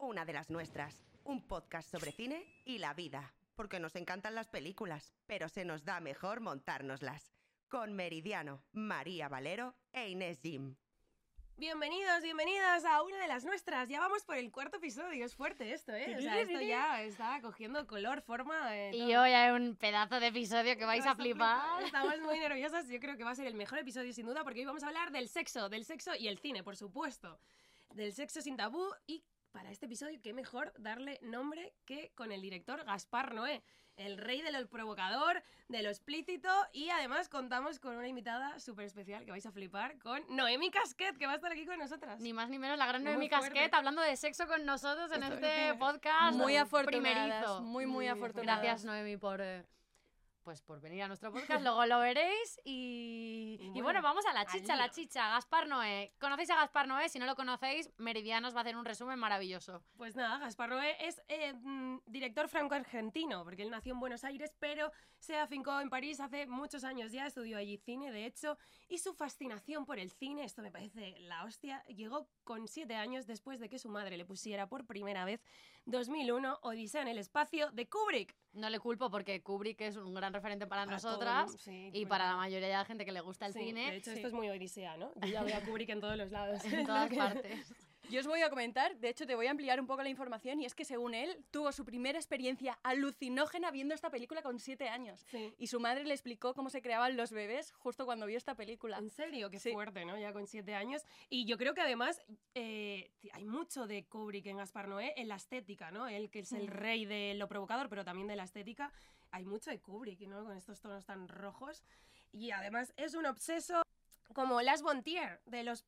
una de las nuestras, un podcast sobre cine y la vida, porque nos encantan las películas, pero se nos da mejor montárnoslas. Con Meridiano, María Valero e Inés Jim. Bienvenidos, bienvenidas a una de las nuestras. Ya vamos por el cuarto episodio. Es fuerte esto, ¿eh? O sea, esto ya está cogiendo color, forma. eh, Y hoy hay un pedazo de episodio que vais a flipar. Estamos muy nerviosas. Yo creo que va a ser el mejor episodio sin duda porque hoy vamos a hablar del sexo, del sexo y el cine, por supuesto. Del sexo sin tabú y para este episodio qué mejor darle nombre que con el director Gaspar Noé, el rey de lo provocador, de lo explícito y además contamos con una invitada súper especial que vais a flipar con Noemi Casquet que va a estar aquí con nosotras. Ni más ni menos la gran Noemi. Casquet hablando de sexo con nosotros en Esto- este podcast. Muy afortunadas, primerizo. muy, muy Muy afortunadas. Gracias Noemi por eh, pues por venir a nuestro podcast, luego lo veréis y, Y y bueno, bueno, vamos a la chicha, la chicha, Gaspar Noé. ¿Conocéis a Gaspar Noé? Si no lo conocéis, Meridiano os va a hacer un resumen maravilloso. Pues nada, Gaspar Noé es eh, mm, director franco-argentino, porque él nació en Buenos Aires, pero se afincó en París hace muchos años ya, estudió allí cine, de hecho, y su fascinación por el cine, esto me parece la hostia, llegó con siete años después de que su madre le pusiera por primera vez 2001 Odisea en el espacio de Kubrick. No le culpo porque Kubrick es un gran referente para nosotras sí, y para la mayoría de la gente que le gusta el Sí, cine De hecho, sí, esto es muy Odisea, ¿no? Yo ya veo a Kubrick en todos los lados. en todas partes. Yo os voy a comentar, de hecho te voy a ampliar un poco la información y es que según él tuvo su primera experiencia alucinógena viendo esta película con 7 años. Sí. Y su madre le explicó cómo se creaban los bebés justo cuando vio esta película. En serio, qué Sí. fuerte, ¿no? Ya con siete años. Y yo creo que además eh, hay mucho de Kubrick en Gaspar Noé en la estética, ¿no? Él que es el rey de lo provocador, pero también de la estética. Hay mucho de Kubrick, ¿no? Con estos tonos tan rojos. Y además es un obseso como Las Bontier, de los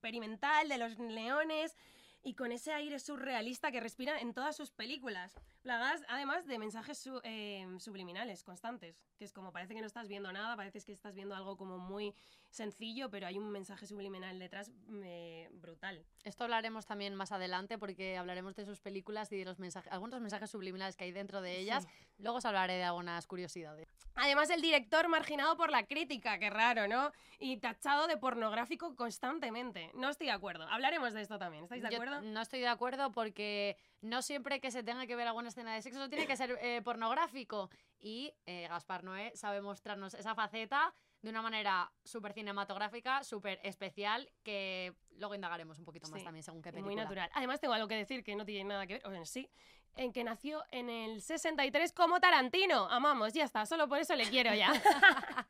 perimental, de los leones. Y con ese aire surrealista que respira en todas sus películas. Plagadas además de mensajes eh, subliminales constantes. Que es como parece que no estás viendo nada, parece que estás viendo algo como muy sencillo, pero hay un mensaje subliminal detrás eh, brutal. Esto hablaremos también más adelante porque hablaremos de sus películas y de los mensajes, algunos mensajes subliminales que hay dentro de ellas. Sí. Luego os hablaré de algunas curiosidades. Además, el director marginado por la crítica, qué raro, ¿no? Y tachado de pornográfico constantemente. No estoy de acuerdo. Hablaremos de esto también. ¿Estáis de Yo acuerdo? no estoy de acuerdo porque no siempre que se tenga que ver alguna escena de sexo tiene que ser eh, pornográfico. Y eh, Gaspar Noé sabe mostrarnos esa faceta de una manera súper cinematográfica, súper especial, que luego indagaremos un poquito más Sí, también según qué película. Muy natural. Además, tengo algo que decir que no tiene nada que ver, o en sí, en que nació en el 63 como Tarantino. Amamos, ya está, solo por eso le quiero ya.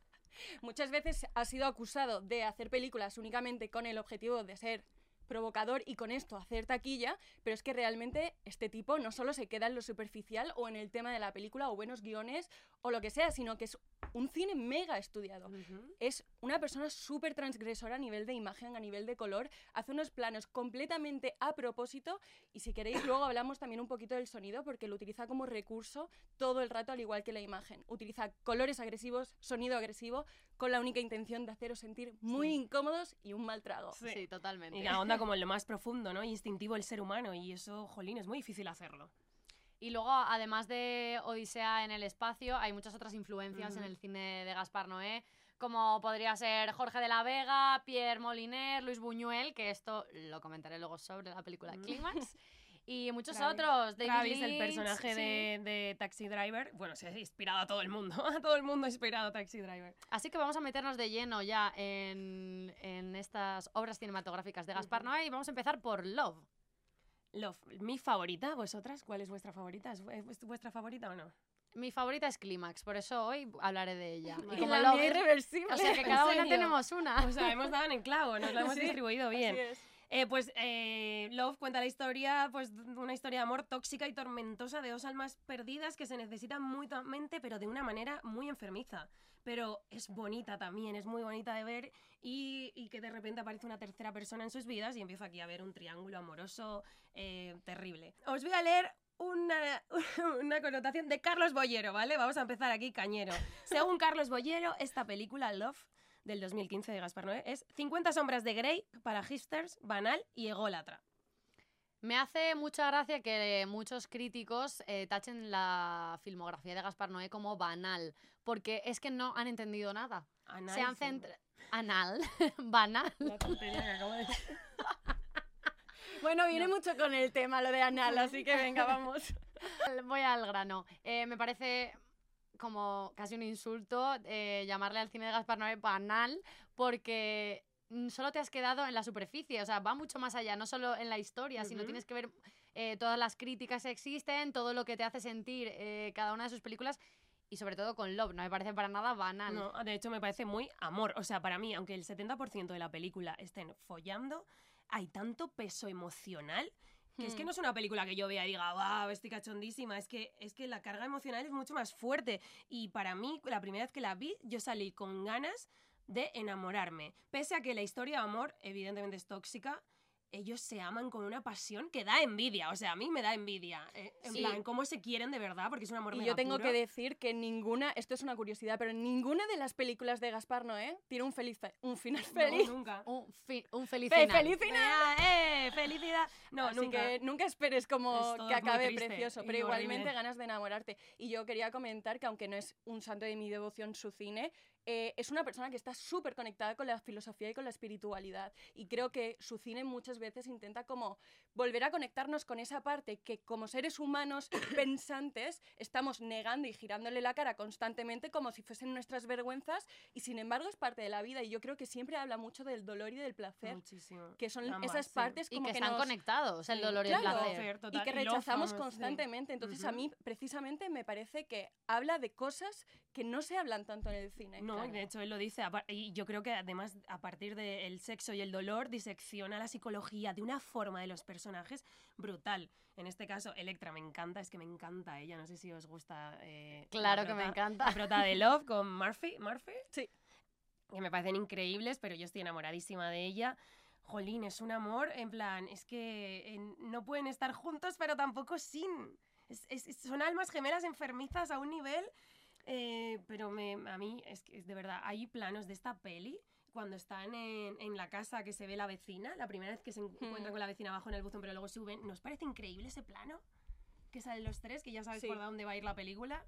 Muchas veces ha sido acusado de hacer películas únicamente con el objetivo de ser provocador y con esto hacer taquilla, pero es que realmente este tipo no solo se queda en lo superficial o en el tema de la película o buenos guiones o lo que sea, sino que es un cine mega estudiado. Es una persona súper transgresora a nivel de imagen, a nivel de color, hace unos planos completamente a propósito y si queréis luego hablamos también un poquito del sonido porque lo utiliza como recurso todo el rato al igual que la imagen. Utiliza colores agresivos, sonido agresivo, con la única intención de haceros sentir muy Sí. incómodos y un mal trago. Sí. Sí, totalmente. Y la onda como en lo más profundo, ¿no? Instintivo del ser humano. Y eso, jolín, es muy difícil hacerlo. Y luego, además de Odisea en el espacio, hay muchas otras influencias en el cine de Gaspar Noé, como podría ser Jorge de la Vega, Pierre Moliner, Luis Buñuel, que esto lo comentaré luego sobre la película Mm. Clímax, y muchos Travis. otros. David Travis, el Lynch, personaje sí. de, de Taxi Driver, bueno, se ha inspirado a todo el mundo. A todo el mundo ha inspirado a Taxi Driver. Así que vamos a meternos de lleno ya en, en estas obras cinematográficas de Gaspar Ujú. Noé y vamos a empezar por Love. Love, mi favorita, vosotras, ¿cuál es vuestra favorita? ¿Es, es vuestra favorita o no? Mi favorita es Clímax, por eso hoy hablaré de ella. Y como la mía irreversible. o sea que ¿En cada una tenemos una. O sea, hemos dado en el clavo, nos la hemos Sí, distribuido Así bien. es. Eh, pues eh, Love cuenta la historia, pues una historia de amor tóxica y tormentosa de dos almas perdidas que se necesitan mutuamente, pero de una manera muy enfermiza. Pero es bonita también, es muy bonita de ver y, que de repente aparece una tercera persona en sus vidas y empieza aquí a haber un triángulo amoroso eh, terrible. Os voy a leer una, una connotación de Carlos Boyero, ¿vale? Vamos a empezar aquí cañero. Según Carlos Boyero, esta película, Love, del 2015 de Gaspar Noé, es 50 sombras de Grey para hipsters, banal y ególatra. Me hace mucha gracia que muchos críticos eh, tachen la filmografía de Gaspar Noé como banal, porque es que no han entendido nada. Anal, Se han sí. centrado... Anal, banal. La tontería que acabo de decir. Bueno, viene mucho con el tema lo de anal, así que venga, vamos. Voy al grano. Eh, me parece como casi un insulto eh, llamarle al cine de Gaspar Noé banal porque solo te has quedado en la superficie, o sea, va mucho más allá, no solo en la historia, sino tienes que ver eh, todas las críticas que existen, todo lo que te hace sentir eh, cada una de sus películas y sobre todo con Love, no me parece para nada banal. No, de hecho me parece muy amor. O sea, para mí, aunque el 70% de la película estén follando, hay tanto peso emocional que es que Hmm. no es una película que yo vea y diga, wow, estoy cachondísima. Es que, es que la carga emocional es mucho más fuerte. Y para mí, la primera vez que la vi, yo salí con ganas de enamorarme. Pese a que la historia de amor, evidentemente, es tóxica. Ellos se aman con una pasión que da envidia. O sea, a mí me da envidia. eh, en Sí. plan, cómo se quieren de verdad, porque es un amor Y mega yo tengo puro. que decir que ninguna, esto es una curiosidad, pero ninguna de las películas de Gaspar Noé tiene un, feliz, fe- un final No, feliz. nunca. Un, fi- un feliz Fe- final. feliz final. ¡Eh! ¡Felicidad! No, Así nunca. que nunca esperes como que acabe precioso, pero igualmente ganas de enamorarte. Y yo quería comentar que aunque no es un santo de mi devoción su cine, eh, es una persona que está súper conectada con la filosofía y con la espiritualidad. Y creo que su cine muchas veces intenta como volver a conectarnos con esa parte que como seres humanos pensantes estamos negando y girándole la cara constantemente como si fuesen nuestras vergüenzas y sin embargo es parte de la vida. Y yo creo que siempre habla mucho del dolor y del placer. Muchísimo. Que son Ambas, esas sí. partes Y como que, que están nos- conectados, el Sí. dolor y el Claro. placer. Placer, total. y que rechazamos sí. constantemente. Entonces a Ujú. mí precisamente me parece que habla de cosas que no se hablan tanto en el cine. No, claro. de hecho él lo dice. Y yo creo que además, a partir del sexo y el dolor, disecciona la psicología de una forma de los personajes brutal. En este caso, Electra me encanta, es que me encanta ella. No sé si os gusta. eh, la Claro que me prota- encanta. La prota de Love con Murphy. ¿Murphy? Sí. Que me parecen increíbles, pero yo estoy enamoradísima de ella. Jolín, es un amor, en plan, es que eh, no pueden estar juntos, pero tampoco sin. Es- es- son almas gemelas enfermizas a un nivel eh, pero me, a mí es que es de verdad, hay planos de esta peli cuando están en, en la casa que se ve la vecina, la primera vez que se encuentran Hmm. con la vecina abajo en el buzón, pero luego suben. ¿Nos parece increíble ese plano? Que salen los tres, que ya sabes Sí. por dónde va a ir la película.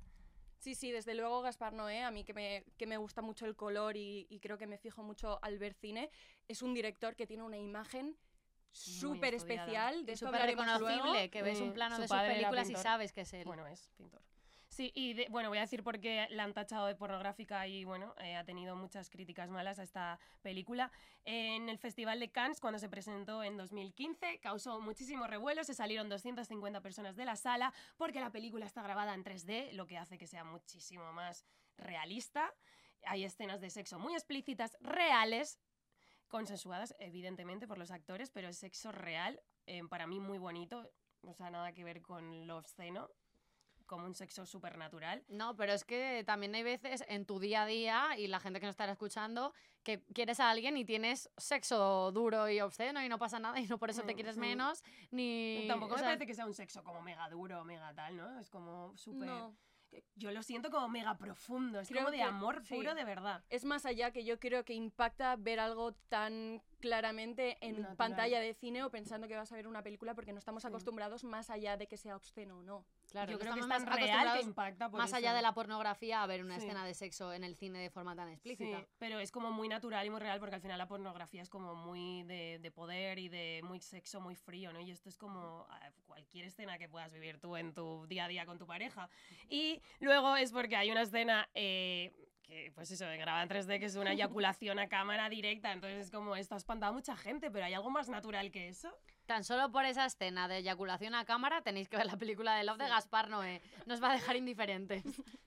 Sí, sí, desde luego Gaspar Noé, a mí que me, que me gusta mucho el color y, y creo que me fijo mucho al ver cine, es un director que tiene una imagen súper especial, de súper reconocible, luego. que ves un plano su de sus películas y sabes que es él. Bueno, es pintor. Sí, y de- bueno, voy a decir por qué la han tachado de pornográfica y bueno, eh, ha tenido muchas críticas malas a esta película. En el Festival de Cannes, cuando se presentó en 2015, causó muchísimo revuelo, se salieron 250 personas de la sala porque la película está grabada en 3D, lo que hace que sea muchísimo más realista. Hay escenas de sexo muy explícitas, reales, consensuadas evidentemente por los actores, pero es sexo real, eh, para mí muy bonito, o sea, nada que ver con lo obsceno, como un sexo supernatural. No, pero es que también hay veces en tu día a día y la gente que nos estará escuchando que quieres a alguien y tienes sexo duro y obsceno y no pasa nada y no por eso te Mm, quieres sí. menos ni Tampoco o me parece que sea un sexo como mega duro, mega tal, ¿no? Es como súper... No. Yo lo siento como mega profundo, es Creo como de que- amor sí. puro de verdad. Es más allá que yo creo que impacta ver algo tan claramente en Natural. pantalla de cine o pensando que vas a ver una película porque no estamos Sí. acostumbrados más allá de que sea obsceno o no. Claro, Yo creo que es estamos tan más real que impacta por más allá eso. de la pornografía a ver una Sí. escena de sexo en el cine de forma tan explícita. Sí, pero es como muy natural y muy real porque al final la pornografía es como muy de, de poder y de muy sexo, muy frío, ¿no? Y esto es como ah, cualquier escena que puedas vivir tú en tu día a día con tu pareja. Y luego es porque hay una escena... eh, que pues eso, de grabada en 3D, que es una eyaculación a cámara directa, entonces es como, esto ha espantado a mucha gente, pero ¿hay algo más natural que eso? Tan solo por esa escena de eyaculación a cámara tenéis que ver la película de Love de Gaspar Noé. Nos va a dejar indiferentes.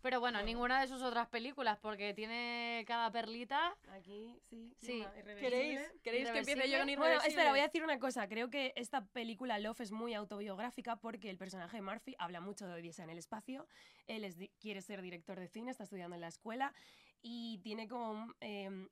Pero bueno, ninguna de sus otras películas, porque tiene cada perlita. Aquí, sí. Sí. ¿Queréis, ¿queréis que empiece yo con Bueno, espera, voy a decir una cosa. Creo que esta película Love es muy autobiográfica porque el personaje de Murphy habla mucho de Odisea en el espacio. Él es quiere ser director de cine, está estudiando en la escuela y tiene como em,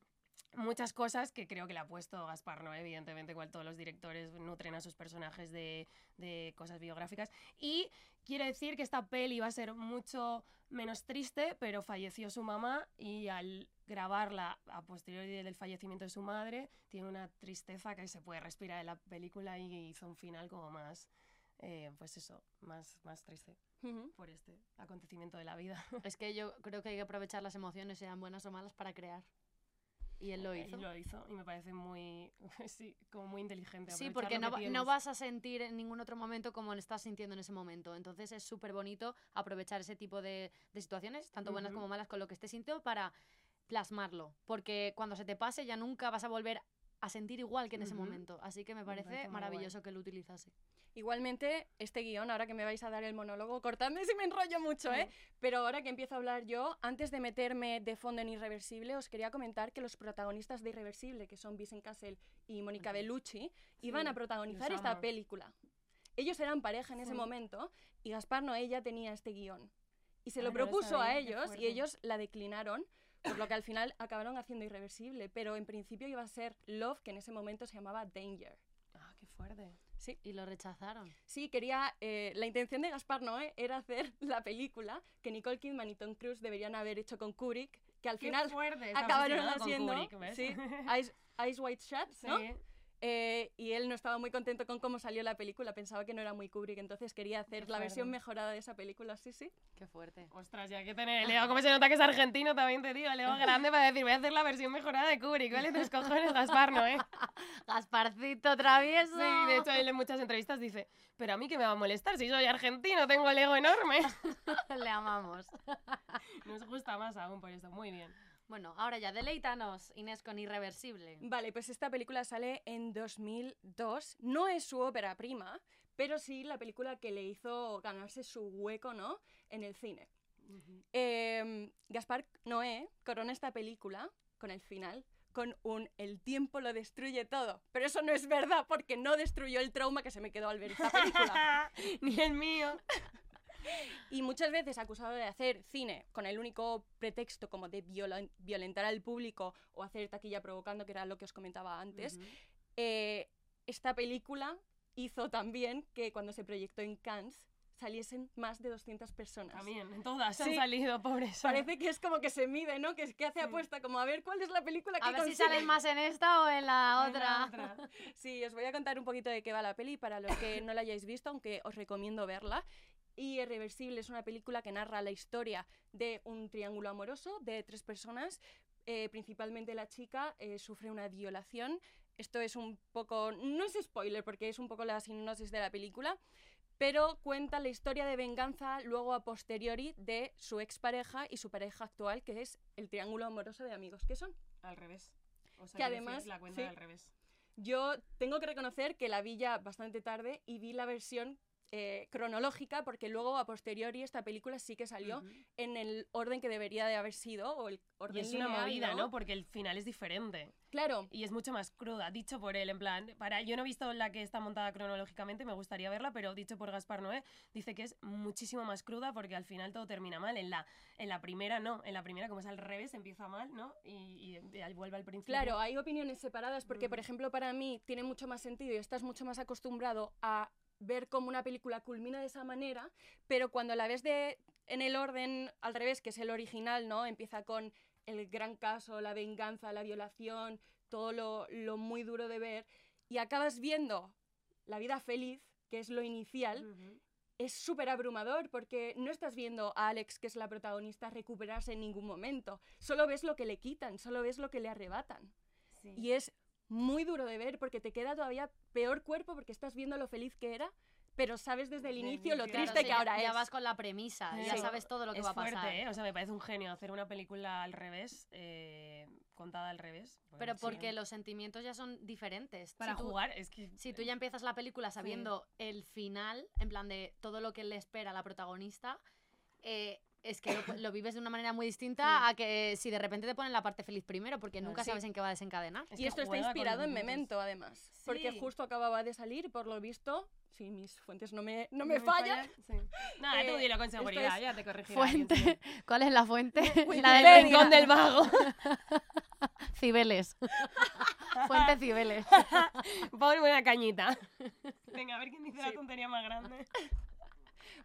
muchas cosas que creo que le ha puesto Gaspar Noé, evidentemente, igual todos los directores nutren a sus personajes de, de cosas biográficas. Y quiere decir que esta peli va a ser mucho menos triste, pero falleció su mamá y al grabarla a posteriori del fallecimiento de su madre, tiene una tristeza que se puede respirar en la película y hizo un final como más, eh, pues eso, más, más triste por este acontecimiento de la vida. Es que yo creo que hay que aprovechar las emociones, sean buenas o malas, para crear. Y él lo hizo. lo hizo y me parece muy, sí, como muy inteligente. Sí, porque lo no, no vas a sentir en ningún otro momento como estás sintiendo en ese momento. Entonces es súper bonito aprovechar ese tipo de, de situaciones, tanto buenas como malas, con lo que estés sintiendo para plasmarlo. Porque cuando se te pase ya nunca vas a volver a sentir igual que en ese momento. Así que me Me parece, maravilloso que lo utilizase. Igualmente, este guion, ahora que me vais a dar el monólogo, cortadme si me enrollo mucho, ¿eh? Pero ahora que empiezo a hablar yo, antes de meterme de fondo en Irreversible, os quería comentar que los protagonistas de Irreversible, que son Vincent Castle y Mónica. Bellucci, iban a Sí, protagonizar esta película. Ellos eran pareja en ese Sí. momento y Gaspar Noé ya tenía este guion. Y se lo no lo propuso a ellos y ellos la declinaron, por lo que al final acabaron haciendo Irreversible, pero en principio iba a ser Love, que en ese momento se llamaba Danger. Ah, qué fuerte. Sí. Y lo rechazaron. Sí, quería. eh, la intención de Gaspar Noé era hacer la película que Nicole Kidman y Tom Cruise deberían haber hecho con Kubrick, que al Qué final fuerte. acabaron haciendo. Kubrick, ¿ves? sí, Eyes, Eyes White Shut, ¿no? Sí. Eh, y él no estaba muy contento con cómo salió la película, pensaba que no era muy Kubrick, entonces quería hacer la versión mejorada de esa película, sí, sí. Qué fuerte. Ostras, ya hay que tener el ego. ¿Cómo se nota que es argentino? También te digo, el ego grande para decir, voy a hacer la versión mejorada de Kubrick. ¿Vale? Tus cojones, Gaspar, ¿no, eh? Gasparcito travieso. Sí, de hecho, él en muchas entrevistas dice, pero a mí que me va a molestar si soy argentino, tengo el ego enorme. Le amamos. Nos gusta más aún por eso. Muy bien. Bueno, ahora ya, deleítanos, Inés, con Irreversible. Vale, pues esta película sale en 2002. No es su ópera prima, pero sí la película que le hizo ganarse su hueco, ¿no? En el cine. Eh, Gaspar Noé corona esta película con el final con un el tiempo lo destruye todo. Pero eso no es verdad porque no destruyó el trauma que se me quedó al ver esta película. Ni el mío. y muchas veces acusado de hacer cine con el único pretexto como de violen- violentar al público o hacer taquilla provocando, que era lo que os comentaba antes, eh, esta película hizo también que cuando se proyectó en Cannes saliesen más de 200 personas. También, en todas han Sí. salido, pobres. Parece que es como que se mide, ¿no? Que, es- que hace Sí. apuesta, como a ver cuál es la película que A ver si salen más en esta o en la En la otra. otra. Sí, os voy a contar un poquito de qué va la peli para los que no la hayáis visto, aunque os recomiendo verla. Y Irreversible es una película que narra la historia de un triángulo amoroso de tres personas. Eh, principalmente la chica eh, sufre una violación. Esto es un poco, no es spoiler porque es un poco la sinopsis de la película, pero cuenta la historia de venganza luego a posteriori de su expareja y su pareja actual, que es el triángulo amoroso de amigos que son. Al revés. O sea, Que además, La cuenta sí. al revés. Yo tengo que reconocer que la vi ya bastante tarde y vi la versión eh, cronológica porque luego a posteriori esta película sí que salió Ujú. en el orden que debería de haber sido o el Y orden es una movida, ¿no? Porque el final es diferente. Claro, Y es mucho más cruda, dicho por él, en plan, para yo no he visto la que está montada cronológicamente, me gustaría verla, pero dicho por Gaspar Noé, dice que es muchísimo más cruda porque al final todo termina mal. En la, en la primera no, en la primera como es al revés, empieza mal, ¿no? Y, y, y vuelve al principio. claro, hay opiniones separadas porque, por Ujú. ejemplo, para mí tiene mucho más sentido y estás mucho más acostumbrado a ver cómo una película culmina de esa manera, pero cuando la ves de en el orden al revés, que es el original, ¿no? Empieza con el gran caso, la venganza, la violación, todo lo, lo muy duro de ver, y acabas viendo la vida feliz, que es lo inicial, es súper abrumador porque no estás viendo a Alex, que es la protagonista, recuperarse en ningún momento. Solo ves lo que le quitan, solo ves lo que le arrebatan. Sí. Y es muy duro de ver porque te queda todavía peor cuerpo porque estás viendo lo feliz que era, pero sabes desde el inicio lo. Claro, triste sí, que ahora ya es. vas con la premisa, ya sabes todo lo que es va a fuerte, pasar. ¿eh? O sea, me parece un genio hacer una película al revés, eh, contada al revés. Pero porque sí. los sentimientos ya son diferentes. Para Si tú- jugar, es que... Si tú ya empiezas la película sabiendo el final, en plan de todo lo que le espera a la protagonista, eh, es que lo, lo vives de una manera muy distinta Sí. a que si de repente te ponen la parte feliz primero, porque Claro, nunca sí. sabes en qué va a desencadenar. Es y esto está inspirado en. Memento, además. Porque justo acababa de salir, por lo visto, si mis fuentes no me, no ¿No me fallan, Sí. Nada, tú Eh, dilo con seguridad, es ya te corregiré. Fuente. ¿Cuál es la fuente? la del Rincón del vago. Cibeles. Fuente Cibeles. Pon una cañita. Venga, a ver quién dice la tontería más grande.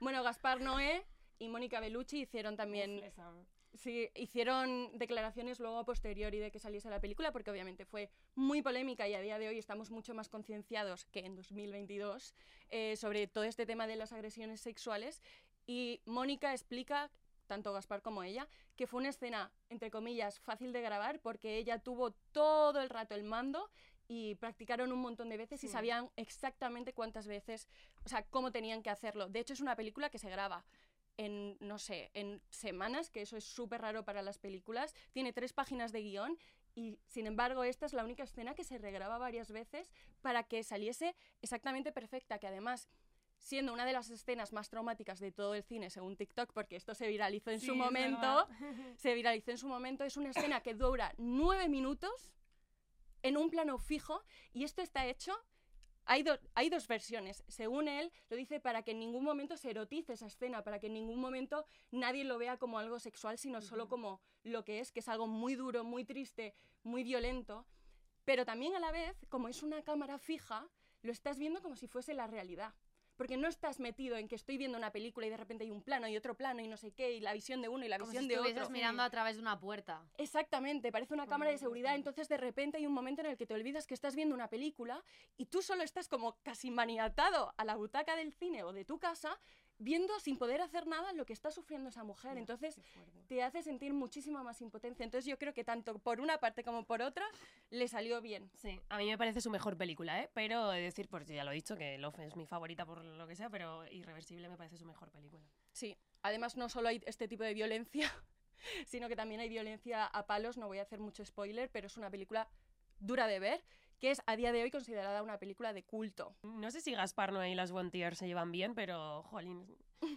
bueno, Gaspar Noé y Mónica Bellucci hicieron también Uf. Sí, hicieron declaraciones luego a posteriori de que saliese la película, porque obviamente fue muy polémica y a día de hoy estamos mucho más concienciados que en 2022 eh, sobre todo este tema de las agresiones sexuales. Y Mónica explica tanto Gaspar como ella, que fue una escena, entre comillas, fácil de grabar porque ella tuvo todo el rato el mando y practicaron un montón de veces y Sí. sabían exactamente cuántas veces, o sea, cómo tenían que hacerlo. De hecho, es una película que se graba en, no sé, en semanas, que eso es súper raro para las películas. Tiene tres páginas de guion y, sin embargo, esta es la única escena que se regraba varias veces para que saliese exactamente perfecta, que además siendo una de las escenas más traumáticas de todo el cine según TikTok, porque esto se viralizó en Sí, su momento, se viralizó en su momento, es una escena que dura nueve minutos en un plano fijo y esto está hecho... Hay, do- hay dos versiones. Según él, lo dice para que en ningún momento se erotice esa escena, para que en ningún momento nadie lo vea como algo sexual, sino solo como lo que es, que es algo muy duro, muy triste, muy violento. Pero también a la vez, como es una cámara fija, lo estás viendo como si fuese la realidad. Porque no estás metido en que estoy viendo una película y de repente hay un plano y otro plano y no sé qué, y la visión de uno y la Como si visión de estuvieses otro. mirando a través de una puerta. Exactamente, parece una cámara de seguridad, entonces de repente hay un momento en el que te olvidas que estás viendo una película y tú solo estás como casi maniatado a la butaca del cine o de tu casa viendo sin poder hacer nada lo que está sufriendo esa mujer. Entonces te hace sentir muchísima más impotencia. Entonces yo creo que tanto por una parte como por otra le salió bien. Sí, a mí me parece su mejor película, ¿eh? Pero he de decir, pues ya lo he dicho, que Love es mi favorita por lo que sea, pero Irreversible me parece su mejor película. Sí, además no solo hay este tipo de violencia, sino que también hay violencia a palos, no voy a hacer mucho spoiler, pero es una película dura de ver, que es a día de hoy considerada una película de culto. No sé si Gaspar Noé y las One Tear se llevan bien, pero, jolín,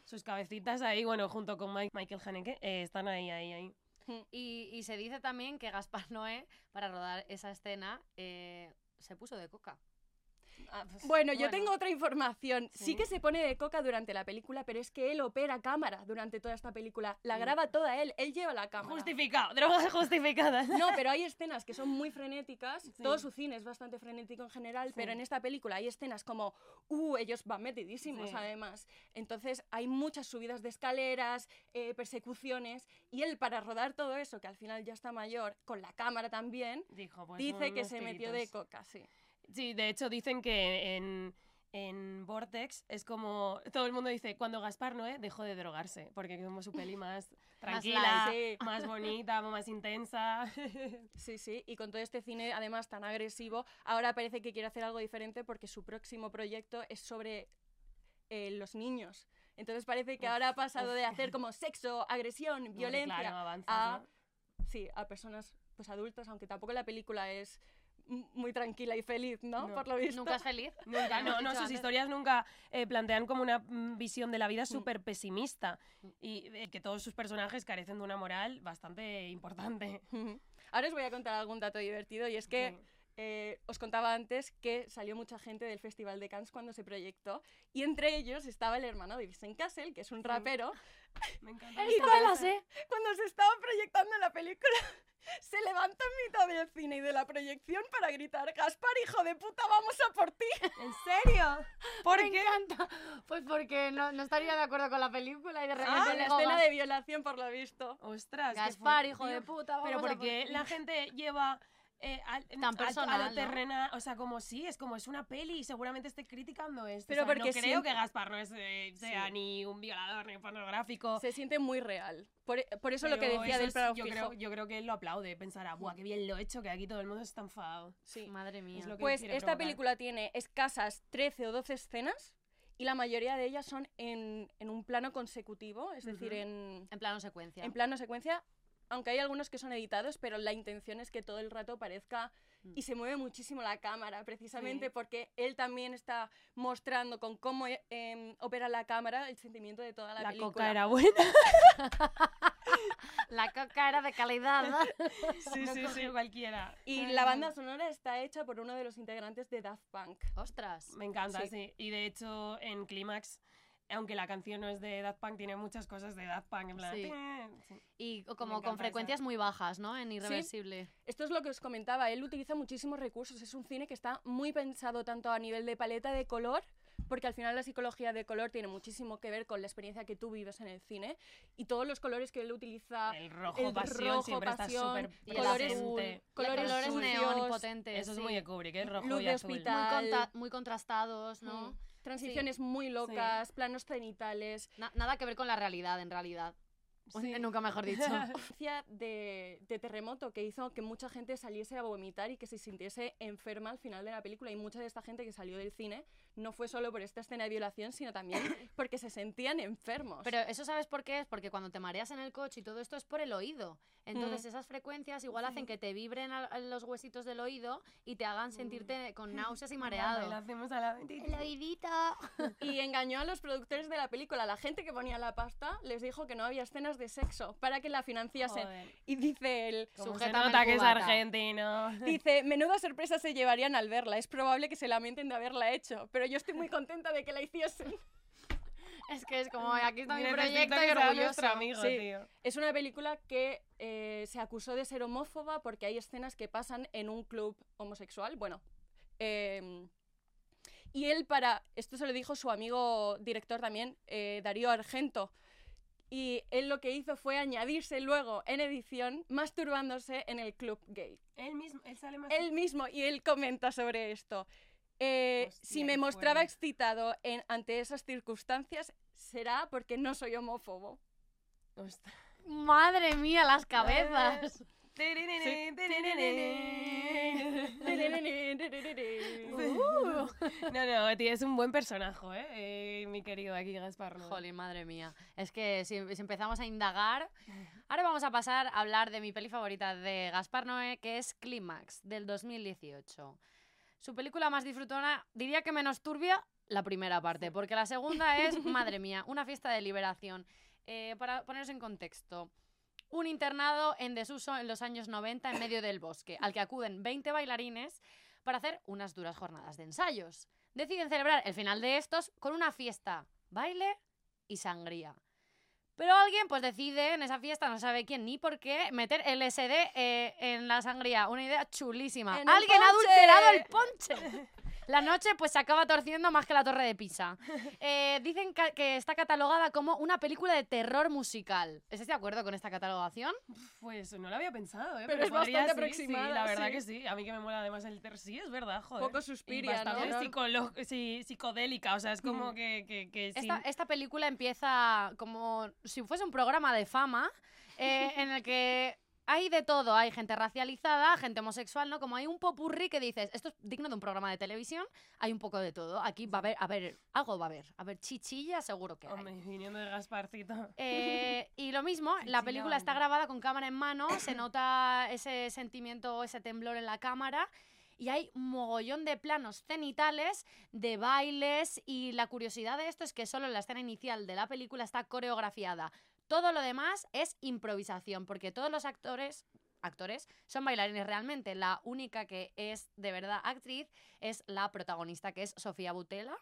sus cabecitas ahí, bueno, junto con Mike- Michael Haneke, eh, están ahí, ahí, ahí. Y, y se dice también que Gaspar Noé, para rodar esa escena, eh, se puso de coca. Ah, pues, Bueno, yo tengo otra información. Sí. Sí. que se pone de coca durante la película, pero es que él opera cámara durante toda esta película. La Sí. graba toda él, él lleva la cámara. Justificado, drogas justificadas. No, pero hay escenas que son muy frenéticas. Sí. Todo su cine es bastante frenético en general, pero en esta película hay escenas como, uh, ellos van metidísimos además. Entonces hay muchas subidas de escaleras, eh, persecuciones, y él para rodar todo eso, que al final ya está mayor, con la cámara también, Dijo, pues, dice que se metió de coca, sí. Sí, de hecho dicen que en, en Vortex es como. Todo el mundo dice, cuando Gaspar Noé dejó de drogarse, porque es como su peli más tranquila, light. más bonita, más intensa. Sí, sí, y con todo este cine además tan agresivo, ahora parece que quiere hacer algo diferente porque su próximo proyecto es sobre eh, los niños. Entonces parece que Uf, ahora ha pasado uf. de hacer como sexo, agresión, violencia claro, avanzas, a, ¿no? sí, a personas pues adultas, aunque tampoco la película es muy tranquila y feliz, ¿no? No, Por lo visto. Nunca es feliz. Nunca, no, no, sus antes. historias nunca eh, plantean como una mm, visión de la vida súper pesimista y eh, que todos sus personajes carecen de una moral bastante importante. Ahora os voy a contar algún dato divertido y es que eh, os contaba antes que salió mucha gente del Festival de Cannes cuando se proyectó y entre ellos estaba el hermano de Vincent Castle, que es un Sí. rapero, Me encanta. Esta me la sé. cuando se estaba proyectando la película, se levanta en mitad del cine y de la proyección para gritar, Gaspar, hijo de puta, vamos a por ti. ¿En serio? ¿Por Me qué? encanta. Pues porque no, no estaría de acuerdo con la película y de repente Ah, la escena de violación, por lo visto. Ostras. Gaspar, hijo de puta, vamos Pero a por porque ti. la gente lleva eh, al- Tan a- a, personal, lo ¿no? terrena, o sea, como sí, es como es una peli y seguramente esté criticando esto. Pero o sea, porque no creo que Gaspar no es, eh, sea Sí. ni un violador ni pornográfico. Se siente muy real. Por, por eso lo que pero decía del es- yo creo, yo creo que él lo aplaude, pensará, buah, qué bien lo he hecho, que aquí todo el mundo está enfadado. Sí. Madre mía. Es lo que Pues esta provocar. película tiene escasas 13 o 12 escenas y la mayoría de ellas son en, en un plano consecutivo, es decir, Ujú. en, En plano secuencia. en plano secuencia, aunque hay algunos que son editados, pero la intención es que todo el rato parezca Mm. y se mueve muchísimo la cámara, precisamente Sí. porque él también está mostrando con cómo eh, em, opera la cámara el sentimiento de toda la, La película. coca era buena. La coca era de calidad. sí, No sí, sí, cualquiera. Y Ay, la banda sonora está hecha por uno de los integrantes de Daft Punk. Ostras. Me encanta, Sí. sí. Y de hecho, en Clímax, aunque la canción no es de Daft Punk, tiene muchas cosas de Daft Punk. En plan, Sí. "Eh", sí. Y como con esa. frecuencias muy bajas, ¿no? En irreversible. Esto es lo que os comentaba, él utiliza muchísimos recursos, es un cine que está muy pensado tanto a nivel de paleta de color, porque al final la psicología de color tiene muchísimo que ver con la experiencia que tú vives en el cine, y todos los colores que él utiliza, El rojo, el pasión, rojo, siempre pasión, está súper colores, colores, colores neón y potentes. Eso es sí. muy de Kubrick, el rojo Luz y de azul. hospital. muy, muy contrastados, ¿no? mm, transiciones muy locas, planos cenitales. Na- nada que ver con la realidad, en realidad. Sí. Nunca mejor dicho. de, de terremoto que hizo que mucha gente saliese a vomitar y que se sintiese enferma al final de la película. Y mucha de esta gente que salió del cine no fue solo por esta escena de violación, sino también porque se sentían enfermos. Pero eso sabes por qué es, porque cuando te mareas en el coche y todo esto es por el oído. Entonces Mm. esas frecuencias igual hacen que te vibren a- a los huesitos del oído y te hagan sentirte con náuseas y Lo mareado. hacemos a la 23. oídito. Y engañó a los productores de la película. La gente que ponía la pasta les dijo que no había escenas de sexo para que la financiasen. Joder. Y dice el nota que es argentino. dice, menuda sorpresa se llevarían al verla. Es probable que se lamenten de haberla hecho, pero yo estoy muy contenta de que la hiciesen. Es que es como, aquí está mi proyecto y orgulloso. amigo, Sí. tío. Es una película que eh, se acusó de ser homófoba porque hay escenas que pasan en un club homosexual. Bueno, em, y él para, esto se lo dijo su amigo director también, eh, Darío Argento, y él lo que hizo fue añadirse luego en edición masturbándose en el club gay. Él mismo, él sale más... Él mismo, y él comenta sobre esto. eh, Hostia, si me mostraba excitado en, ante esas circunstancias, será porque no soy homófobo. Madre mía, las cabezas. Uh. No, no, tío, es un buen personaje, ¿eh? Eh, mi querido aquí Gaspar. Noé. Jolín, madre mía. Es que si, si empezamos a indagar. Ahora vamos a pasar a hablar de mi peli favorita de Gaspar Noé, que es Clímax, del 2018. Su película más disfrutona, diría que menos turbia, la primera parte, porque la segunda es, madre mía, una fiesta de liberación. Eh, para poneros en contexto, un internado en desuso en los años 90 en medio del bosque, al que acuden 20 bailarines para hacer unas duras jornadas de ensayos. Deciden celebrar el final de estos con una fiesta, baile y sangría. Pero alguien pues decide en esa fiesta, no sabe quién ni por qué, meter LSD eh, en la sangría. Una idea chulísima. ¡En el Alguien ha adulterado el ponche. La noche pues se acaba torciendo más que la torre de Pisa. Eh, dicen que está catalogada como una película de terror musical. ¿Estás de acuerdo con esta catalogación? Pues no lo había pensado, ¿eh? Pero es podría bastante sí, sí, aproximada, la verdad sí. que sí. A mí que me mola además el ter... Sí, es verdad, joder. Poco suspiria, ¿no? bastante ¿no? psicolo- sí, psicodélica, o sea, es como Mm. que, que, que sin- Esta, esta película empieza como si fuese un programa de fama eh, en el que hay de todo. Hay gente racializada, gente homosexual, ¿no? Como hay un popurrí que dices, esto es digno de un programa de televisión, hay un poco de todo. Aquí va a haber, a ver, algo va a haber. A ver, chichilla seguro que hay. Hombre, viniendo de Gasparcito. Eh, y lo mismo, la película está grabada con cámara en mano, se nota ese sentimiento, ese temblor en la cámara. Y hay un mogollón de planos cenitales, de bailes, y la curiosidad de esto es que solo la escena inicial de la película está coreografiada. Todo lo demás es improvisación, porque todos los actores actores son bailarines realmente. La única que es de verdad actriz es la protagonista, que es Sofía Butela.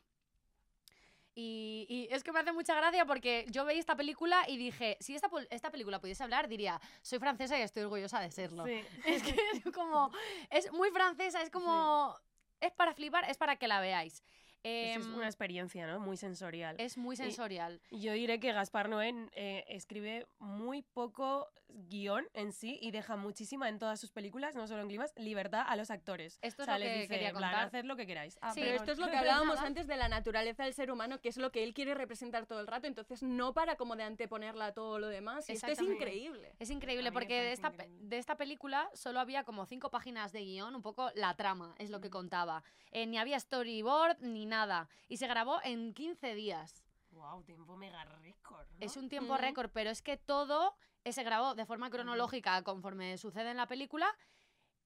Y, y es que me hace mucha gracia porque yo veía esta película y dije, si esta, película pudiese hablar, diría, soy francesa y estoy orgullosa de serlo. Sí. Es que es como, es muy francesa, es como, es para flipar, es para que la veáis. Es, es Em, una experiencia, ¿no? Muy sensorial. es muy y- sensorial. Yo diré que Gaspar Noé eh, escribe muy poco guion en sí y deja muchísima en todas sus películas, no solo en Climas, libertad a los actores. Esto es o sea, lo les que dice, quería contar. haced lo que queráis. Ah, Sí, Pero esto es lo que hablábamos antes de la naturaleza del ser humano, que es lo que él quiere representar todo el rato, entonces no para como de anteponerla a todo lo demás. Y esto es increíble. Es increíble porque de esta, increíble. de esta película solo había como cinco páginas de guion, un poco la trama, es lo que contaba. Eh, ni había storyboard ni nada. Y se grabó en 15 días. Wow, tiempo mega récord. ¿no? Es un tiempo Ujú. récord, pero es que todo eh, se grabó de forma cronológica conforme sucede en la película.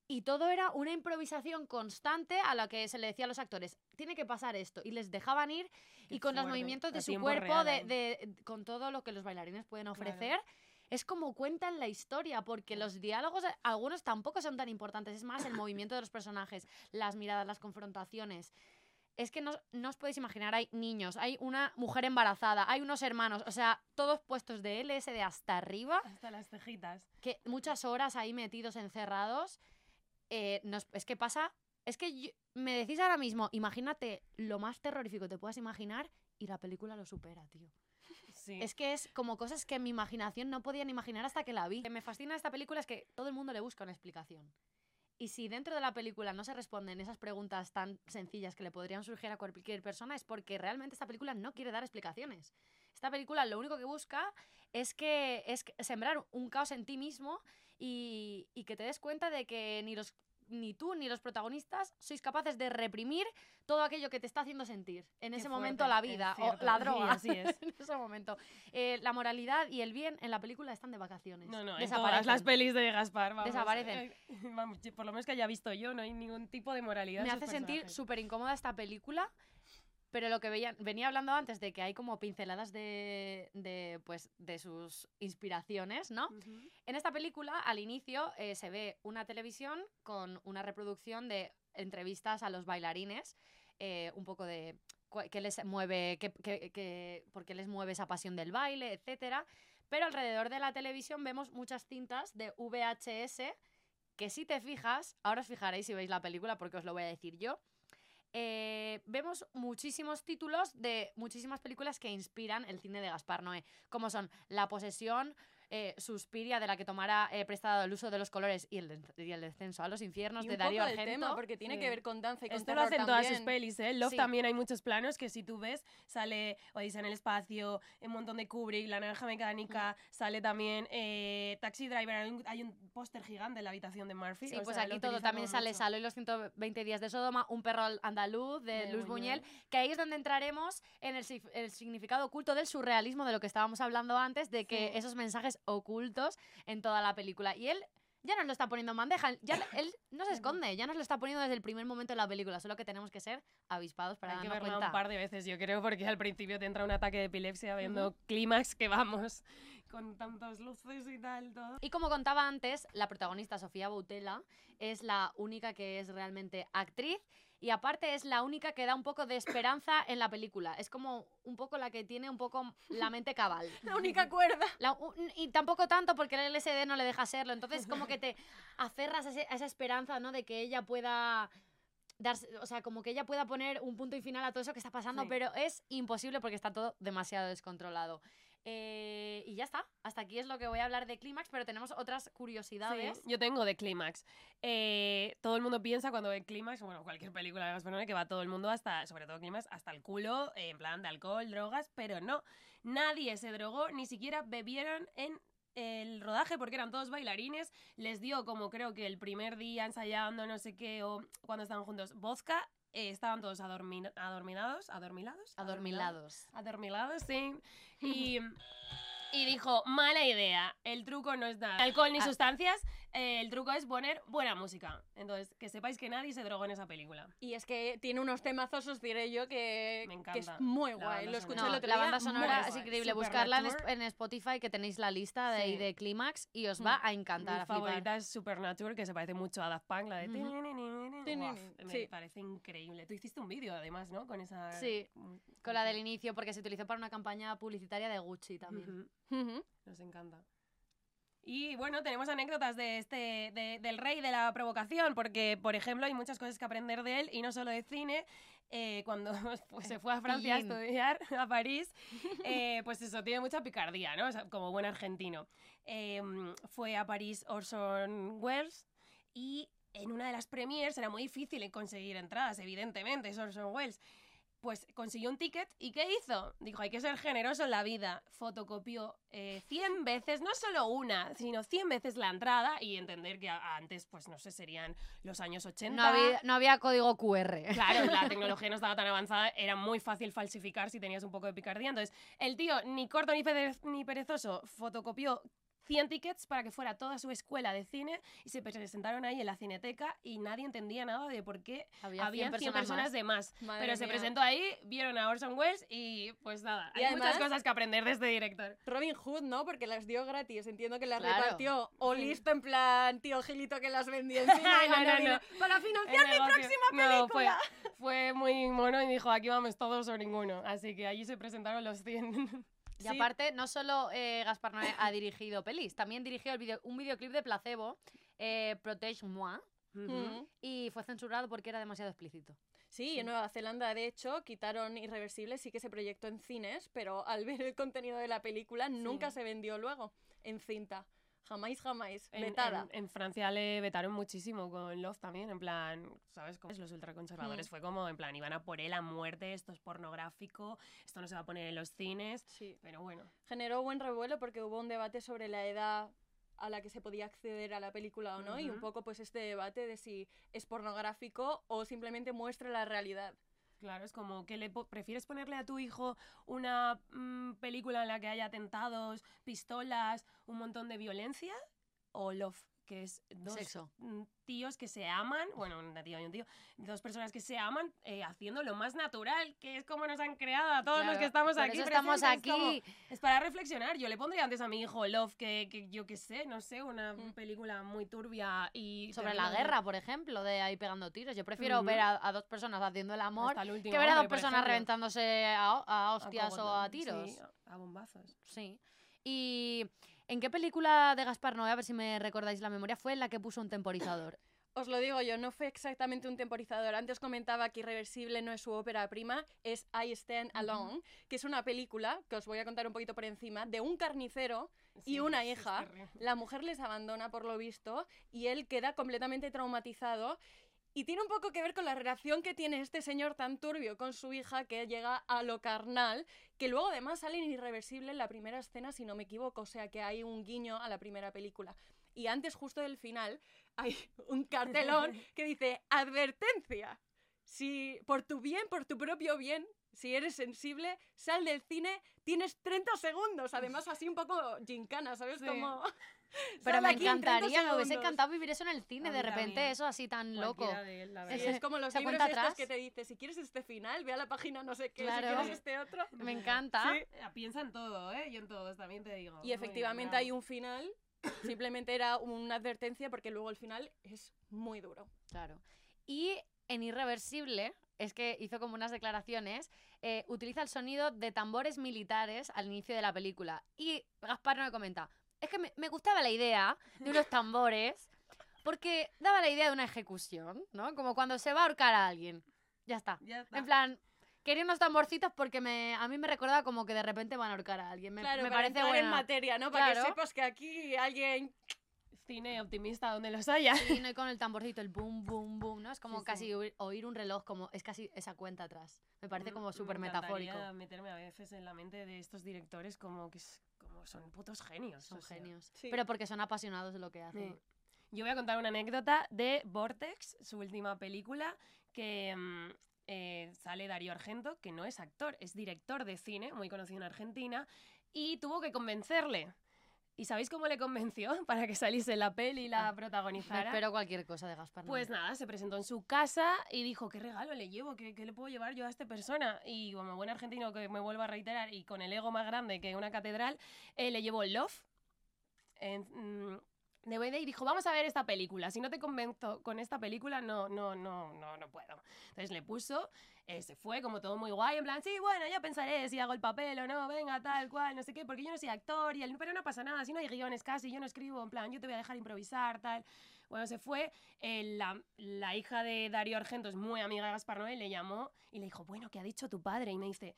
Y todo era una improvisación constante a la que se le decía a los actores, tiene que pasar esto. Y les dejaban ir Qué y con los fuerte, movimientos de a su cuerpo, real de, ahí. de- con todo lo que los bailarines pueden Claro. ofrecer. Es como cuentan la historia, porque los diálogos, eh, algunos tampoco son tan importantes, es más el movimiento de los personajes, las miradas, las confrontaciones. Es que no, no os podéis imaginar, hay niños, hay una mujer embarazada, hay unos hermanos, o sea, todos puestos de LSD hasta arriba, Hasta las cejitas. que muchas horas ahí metidos, encerrados. eh, nos- es que pasa, es que yo- me decís ahora mismo, imagínate lo más terrorífico que te puedas imaginar y la película lo supera, tío. Sí. Es que es como cosas que mi imaginación no podían imaginar hasta que la vi. Lo que me fascina esta película es que todo el mundo le busca una explicación. Y si dentro de la película no se responden esas preguntas tan sencillas que le podrían surgir a cualquier persona, es porque realmente esta película no quiere dar explicaciones. Esta película lo único que busca es que es sembrar un caos en ti mismo y, y que te des cuenta de que ni los ni tú ni los protagonistas sois capaces de reprimir todo aquello que te está haciendo sentir en Qué ese fuerte, momento la vida o cierto, la sí, droga así es. en ese momento Eh, la moralidad y el bien en la película están de vacaciones No, no, en Desaparecen. todas las pelis de Gaspar, vamos. Desaparecen. Eh, vamos, por lo menos que haya visto yo, no hay ningún tipo de moralidad. me hace sentir súper incómoda esta película pero lo que veía, venía hablando antes de que hay como pinceladas de, de, pues, de sus inspiraciones, ¿no? Ujú. En esta película, al inicio, eh, se ve una televisión con una reproducción de entrevistas a los bailarines, eh, un poco de qué les mueve, qué, qué- qué- por qué les mueve esa pasión del baile, etcétera. Pero alrededor de la televisión vemos muchas cintas de VHS que si te fijas, ahora os fijaréis si veis la película porque os lo voy a decir yo, eh, vemos muchísimos títulos de muchísimas películas que inspiran el cine de Gaspar Noé, como son La posesión, eh, Suspiria, de la que tomará eh, prestado el uso de los colores y el, de- y el descenso a los infiernos, Y de Darío Argento. tema, porque tiene Sí. que ver con danza y con Esto lo hacen todas sus pelis, ¿eh? Love Sí. también hay muchos planos que si tú ves, sale Odisea en el espacio, un montón de Kubrick, La Naranja Mecánica, sale también eh, Taxi Driver, hay un, póster gigante en la habitación de Murphy. Sí, o pues sea, aquí todo también sale mucho. Salo y los 120 días de Sodoma, Un perro al- andaluz de, De Luis Buñuel, que ahí es donde entraremos en el, significado oculto del surrealismo de lo que estábamos hablando antes, de que Sí. esos mensajes ocultos en toda la película. Y él ya nos lo está poniendo en bandeja, ya él no se esconde, ya nos lo está poniendo desde el primer momento de la película, solo que tenemos que ser avispados para Hay que verla cuenta. un par de veces, yo creo, porque al principio te entra un ataque de epilepsia viendo clímax que vamos, con tantas luces y tal, todo. Y como contaba antes, la protagonista Sofía Boutella es la única que es realmente actriz y aparte es la única que da un poco de esperanza en la película. Es como un poco la que tiene un poco la mente cabal. La única cuerda. La- un- y tampoco tanto porque el LSD no le deja serlo. Entonces como que te aferras a, ese- a esa esperanza, ¿no? De que ella pueda... Darse, o sea, como que ella pueda poner un punto y final a todo eso que está pasando, Sí. pero es imposible porque está todo demasiado descontrolado. Eh, y ya está. Hasta aquí es lo que voy a hablar de Clímax, pero tenemos otras curiosidades. Yo tengo de Clímax. Eh, todo el mundo piensa cuando ve Clímax, bueno, cualquier película de Gaspar Noé, que va todo el mundo hasta, sobre todo Clímax, hasta el culo, eh, en plan de alcohol, drogas, pero no. Nadie se drogó, ni siquiera bebieron en el rodaje porque eran todos bailarines. Les dio como creo que el primer día ensayando, no sé qué, o cuando estaban juntos, vodka. Eh, estaban todos adormi- adorminados, adormilados, Adormilados. Adormilados, sí. Y, y dijo, mala idea, el truco no es nada. Alcohol ni Ah. sustancias, eh, el truco es poner buena música. Entonces, que sepáis que nadie se drogó en esa película. Y es que tiene unos temazos, os diré yo, que, Me que es muy la guay. banda Lo escuché No, el otro la día, banda muy sonora es increíble. Super Buscarla en, Nature. Sp- en Spotify, que tenéis la lista de, ahí Sí. de Clímax, y os Mm. va a encantar. Mi a flipar. favorita es Supernatural, que se parece mucho a Daft Punk, la de... Ujú. Guau, me Sí. parece increíble. Tú hiciste un vídeo, además, ¿no? Con esa... Sí, mm, Con la del inicio, porque se utilizó para una campaña publicitaria de Gucci también. Ujú. Ujú. Nos encanta. Y bueno, tenemos anécdotas de este, de- del rey de la provocación, porque, por ejemplo, hay muchas cosas que aprender de él, y no solo de cine. Eh, cuando pues, se fue a Francia a estudiar, a París, eh, pues eso, tiene mucha picardía, ¿no? O sea, como buen argentino. Eh, fue a París Orson Welles y en una de las premiers era muy difícil conseguir entradas, evidentemente, es Orson Welles. Pues consiguió un ticket y ¿qué hizo? Dijo, hay que ser generoso en la vida. Fotocopió eh, 100 veces, no solo una, sino 100 veces la entrada y entender que antes, pues no sé, serían los años 80. No, había, no había código QR. Claro, la tecnología no estaba tan avanzada, era muy fácil falsificar si tenías un poco de picardía. Entonces, el tío, ni corto ni, pere- ni perezoso, fotocopió 100 tickets para que fuera toda su escuela de cine y se presentaron ahí en la cineteca y nadie entendía nada de por qué Había habían 100 100 personas personas más. de más. Madre Pero se mía. presentó ahí, vieron a Orson Welles y pues nada, Y hay muchas además- cosas que aprender de este director. Robin Hood, ¿no? Porque las dio gratis. Entiendo que las Claro. repartió. O listo en plan tío Gilito que las vendía encima. No, no, no. Para financiar mi próxima No, fue, película. fue muy mono y dijo, aquí vamos todos o ninguno. Así que allí se presentaron los 100. Y Sí. aparte, no solo eh, Gaspar Noé ha dirigido pelis, también dirigió el video- un videoclip de Placebo, eh, Protege Moi, y fue censurado porque era demasiado explícito. Sí, en Nueva Zelanda, de hecho, quitaron Irreversible, sí que se proyectó en cines, pero al ver el contenido de la película nunca se vendió luego en cinta. Jamás, jamás. Vetada. en- en Francia le vetaron muchísimo con Love también, en plan, ¿sabes? Como los ultraconservadores Mm. fue como, en plan, iban a por él a muerte, esto es pornográfico, esto no se va a poner en los cines, Sí. pero bueno. Generó buen revuelo porque hubo un debate sobre la edad a la que se podía acceder a la película o no, y un poco pues este debate de si es pornográfico o simplemente muestra la realidad. Claro, es como que le prefieres ponerle a tu hijo una mm, película en la que haya atentados, pistolas, un montón de violencia o Love, que es dos Sexo. mm, tíos que se aman, bueno, una tía y un tío, dos personas que se aman eh, haciendo lo más natural, que es como nos han creado a todos los Claro, que estamos aquí. estamos presentes, como- aquí. es para reflexionar. Yo le pondría antes a mi hijo Love que, que yo qué sé, no sé, una Mm. película muy turbia y Sobre la guerra, por ejemplo, de ahí pegando tiros. Yo prefiero Ujú. ver a, a dos personas haciendo el amor el que ver a dos personas reventándose a, a A hostias o cogotazos, a tiros. sí, a- a bombazos. Sí. ¿Y en qué película de Gaspar Noé, a ver si me recordáis la memoria, fue en la que puso un temporizador? Os lo digo yo, no fue exactamente un temporizador. Antes comentaba que Irreversible no es su ópera prima, es I Stand Alone, que es una película, que os voy a contar un poquito por encima, de un carnicero y una hija. La mujer les abandona por lo visto y él queda completamente traumatizado. Y tiene un poco que ver con la relación que tiene este señor tan turbio con su hija que llega a lo carnal, que luego además sale en irreversible en la primera escena, si no me equivoco, o sea que hay un guiño a la primera película. Y antes, justo del final, hay un cartelón que dice, advertencia, si por tu bien, por tu propio bien, si eres sensible, sal del cine, tienes 30 segundos. Además, así un poco gincana, ¿sabes? Sí. Como... Pero "Sal me aquí en 30 encantaría, me hubiese segundos". encantado vivir eso en el cine, de repente también. eso así tan loco. Él, Sí, es como los ¿Se libros cuenta estos atrás? que te dice, si quieres este final, ve a la página no sé qué, Claro. si quieres este otro. Me encanta. Sí. Eh, Piensa en todo, ¿eh? Y en todos, también te digo. Y efectivamente hay un final, simplemente era una advertencia porque luego el final es muy duro. Claro. Y en Irreversible, es que hizo como unas declaraciones, eh, utiliza el sonido de tambores militares al inicio de la película. Y Gaspar no me comenta, es que me, me gustaba la idea de unos tambores porque daba la idea de una ejecución, ¿no? Como cuando se va a ahorcar a alguien. Ya está. Ya está. En plan, quería unos tamborcitos porque me, a mí me recordaba como que de repente van a ahorcar a alguien. Me, claro, me para parece entrar en buena. materia, ¿no? Para que Claro. sepas que aquí alguien... Cine optimista donde los haya. Sí, no, y con el tamborcito, el boom, boom, boom, ¿no? Es como Sí, sí. casi oír, oír un reloj, como es casi esa cuenta atrás. Me parece como súper metafórico. Mm, Me meterme a veces en la mente de estos directores como que es- como son putos genios. Son o sea. genios. Sí. Pero porque son apasionados de lo que hacen. Sí. Yo voy a contar una anécdota de Vortex, su última película, que mm, eh, sale Darío Argento, que no es actor, es director de cine, muy conocido en Argentina, y tuvo que convencerle. ¿Y sabéis cómo le convenció para que saliese en la peli y la Ah, protagonizara? espero cualquier cosa de Gaspar. Pues nada, se presentó en su casa y dijo, ¿qué regalo le llevo? ¿Qué, qué le puedo llevar yo a esta persona? Y como buen argentino que me vuelvo a reiterar y con el ego más grande que una catedral, eh, le llevó Love en mm, DVD y dijo, vamos a ver esta película. Si no te convenzo con esta película, no, no, no, no, no puedo. Entonces le puso, eh, se fue como todo muy guay, en plan, sí, bueno, ya pensaré si hago el papel o no, venga, tal cual, no sé qué, porque yo no soy actor y él, pero no pasa nada, si no hay guiones casi, yo no escribo, en plan, yo te voy a dejar improvisar, tal. Bueno, se fue. eh, la, la hija de Darío Argento es muy amiga de Gaspar Noé, le llamó y le dijo, bueno, ¿qué ha dicho tu padre? Y me dice,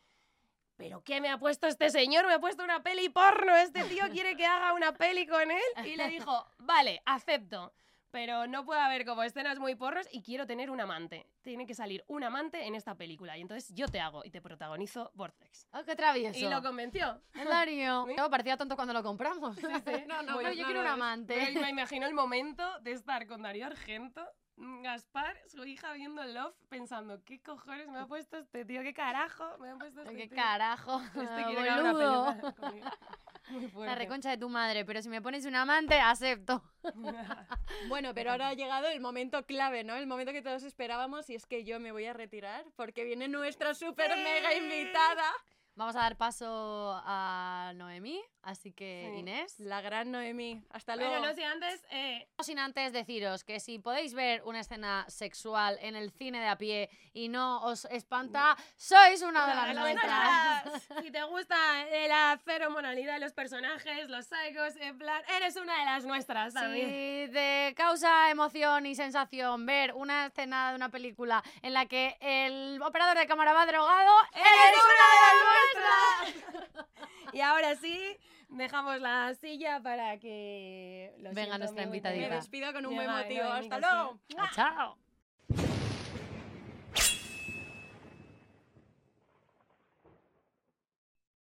¿pero qué me ha puesto este señor? Me ha puesto una peli porno. Este tío quiere que haga una peli con él. Y le dijo, vale, acepto. Pero no puede haber como escenas muy porros y quiero tener un amante. Tiene que salir un amante en esta película. Y entonces yo te hago y te protagonizo Vortex. ¡Oh, qué travieso! Y lo convenció. Darío. Sí. Parecía tonto cuando lo compramos. sí. no, no, Muy- pero yo no, quiero no, un amante. Me imagino el momento de estar con Darío Argento, Gaspar, su hija viendo Love, pensando, ¿qué cojones me ha puesto este tío? ¿Qué carajo me ha puesto este ¡Qué tío? carajo! Este quiere una conmigo. Muy fuerte. La reconcha de tu madre, pero si me pones un amante, acepto. Bueno, pero ahora ha llegado el momento clave, ¿no? El momento que todos esperábamos y es que yo me voy a retirar porque viene nuestra super mega invitada, Vamos a dar paso a Noemí, así que Sí. Inés. la gran Noemí. Hasta luego. Bueno, no sé, antes, eh, No Sin antes deciros que si podéis ver una escena sexual en el cine de a pie y no os espanta, sois una de las nuestras. Si te gusta eh, la ceremonalidad de los personajes, los psicos, en plan, eres una de las nuestras también. Si te causa emoción y sensación ver una escena de una película en la que el operador de cámara va drogado, ¡eres una de las nuestras! Y ahora sí, Dejamos la silla para que... lo Venga siento, nuestra invitadita. Me despido con un Llega, buen motivo. ¡Hasta luego! Chao.